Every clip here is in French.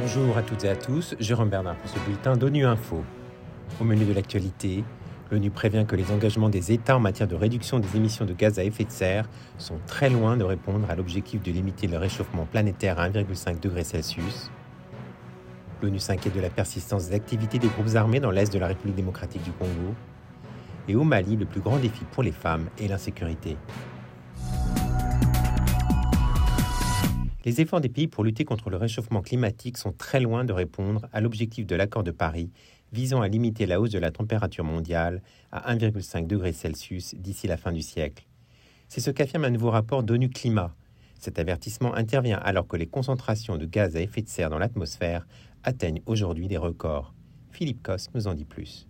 Bonjour à toutes et à tous, Jérôme Bernard pour ce bulletin d'ONU Info. Au menu de l'actualité, l'ONU prévient que les engagements des États en matière de réduction des émissions de gaz à effet de serre sont très loin de répondre à l'objectif de limiter le réchauffement planétaire à 1,5 degré Celsius. L'ONU s'inquiète de la persistance des activités des groupes armés dans l'est de la République démocratique du Congo. Et au Mali, le plus grand défi pour les femmes est l'insécurité. Les efforts des pays pour lutter contre le réchauffement climatique sont très loin de répondre à l'objectif de l'accord de Paris visant à limiter la hausse de la température mondiale à 1,5 degré Celsius d'ici la fin du siècle. C'est ce qu'affirme un nouveau rapport d'ONU Climat. Cet avertissement intervient alors que les concentrations de gaz à effet de serre dans l'atmosphère atteignent aujourd'hui des records. Philippe Cos nous en dit plus.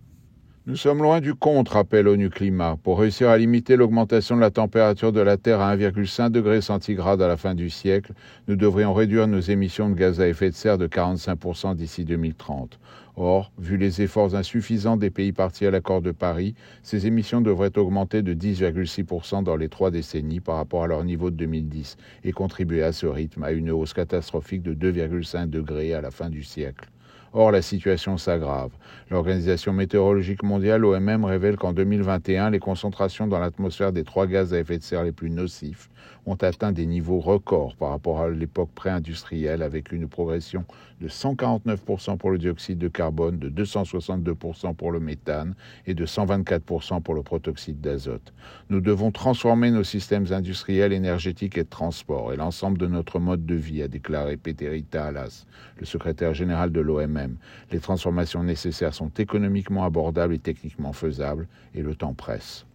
Nous sommes loin du compte, rappelle ONU Climat. Pour réussir à limiter l'augmentation de la température de la Terre à 1,5 degré centigrade à la fin du siècle, nous devrions réduire nos émissions de gaz à effet de serre de 45% d'ici 2030. Or, vu les efforts insuffisants des pays partis à l'accord de Paris, ces émissions devraient augmenter de 10,6% dans les trois décennies par rapport à leur niveau de 2010 et contribuer à ce rythme à une hausse catastrophique de 2,5 degrés à la fin du siècle. Or, la situation s'aggrave. L'Organisation météorologique mondiale, OMM, révèle qu'en 2021, les concentrations dans l'atmosphère des trois gaz à effet de serre les plus nocifs ont atteint des niveaux records par rapport à l'époque pré-industrielle, avec une progression de 149% pour le dioxyde de carbone, de 262% pour le méthane et de 124% pour le protoxyde d'azote. Nous devons transformer nos systèmes industriels, énergétiques et de transport et l'ensemble de notre mode de vie, a déclaré Peterita Alas, le secrétaire général de l'OMM les transformations nécessaires sont économiquement abordables et techniquement faisables, et le temps presse.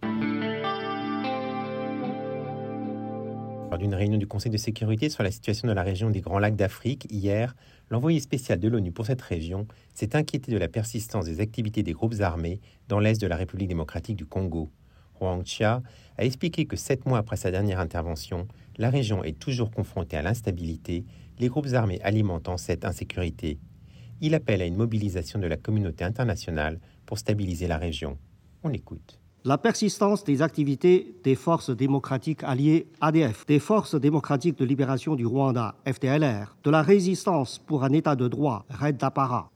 Lors d'une réunion du Conseil de sécurité sur la situation de la région des Grands Lacs d'Afrique, hier, l'envoyé spécial de l'ONU pour cette région s'est inquiété de la persistance des activités des groupes armés dans l'est de la République démocratique du Congo. Huang Chia a expliqué que sept mois après sa dernière intervention, la région est toujours confrontée à l'instabilité, les groupes armés alimentant cette insécurité il appelle à une mobilisation de la communauté internationale pour stabiliser la région. On l'écoute la persistance des activités des forces démocratiques alliées ADF, des forces démocratiques de libération du Rwanda FDLR, de la résistance pour un État de droit Red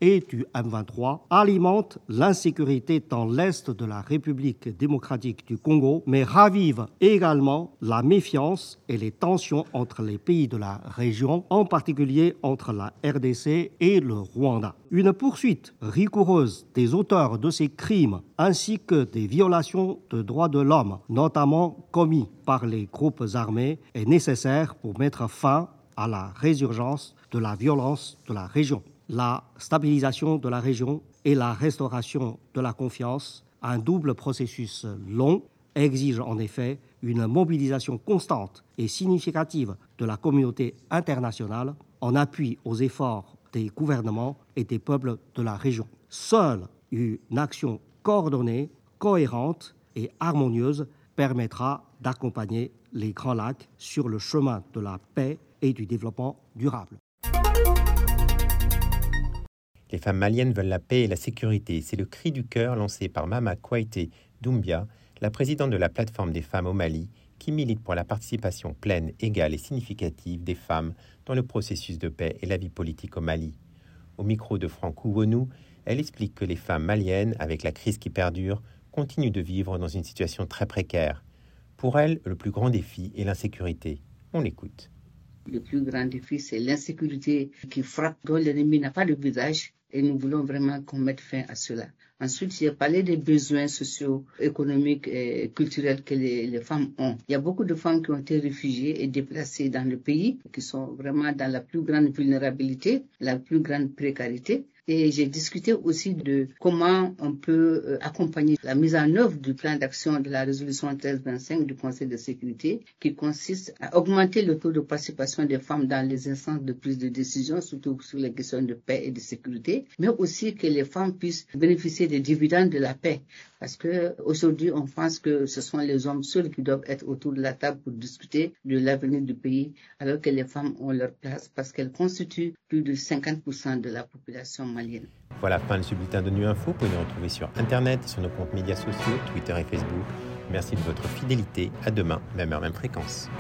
et du M23 alimente l'insécurité dans l'est de la République démocratique du Congo, mais ravive également la méfiance et les tensions entre les pays de la région, en particulier entre la RDC et le Rwanda. Une poursuite rigoureuse des auteurs de ces crimes ainsi que des violations de droits de l'homme, notamment commis par les groupes armés, est nécessaire pour mettre fin à la résurgence de la violence de la région. La stabilisation de la région et la restauration de la confiance, un double processus long, exige en effet une mobilisation constante et significative de la communauté internationale en appui aux efforts des gouvernements et des peuples de la région. Seule une action coordonnée, cohérente et harmonieuse permettra d'accompagner les Grands Lacs sur le chemin de la paix et du développement durable. Les femmes maliennes veulent la paix et la sécurité. C'est le cri du cœur lancé par Mama Kouaité Doumbia, la présidente de la plateforme des femmes au Mali, qui milite pour la participation pleine, égale et significative des femmes dans le processus de paix et la vie politique au Mali. Au micro de Franck Ouonou, elle explique que les femmes maliennes, avec la crise qui perdure, continuent de vivre dans une situation très précaire. Pour elle, le plus grand défi est l'insécurité. On l'écoute. Le plus grand défi, c'est l'insécurité qui frappe, dont l'ennemi n'a pas de visage, et nous voulons vraiment qu'on mette fin à cela. Ensuite, j'ai parlé des besoins sociaux, économiques et culturels que les, femmes ont. Il y a beaucoup de femmes qui ont été réfugiées et déplacées dans le pays, qui sont vraiment dans la plus grande vulnérabilité, la plus grande précarité. Et j'ai discuté aussi de comment on peut euh, accompagner la mise en œuvre du plan d'action de la résolution 1325 du Conseil de sécurité, qui consiste à augmenter le taux de participation des femmes dans les instances de prise de décision, surtout sur les questions de paix et de sécurité, mais aussi que les femmes puissent bénéficier des dividendes de la paix. Parce que aujourd'hui, on pense que ce sont les hommes seuls qui doivent être autour de la table pour discuter de l'avenir du pays, alors que les femmes ont leur place parce qu'elles constituent plus de 50% de la population malienne. Voilà, fin de ce bulletin de Nu Info. Vous pouvez nous retrouver sur Internet et sur nos comptes médias sociaux, Twitter et Facebook. Merci de votre fidélité. À demain, même heure, même fréquence.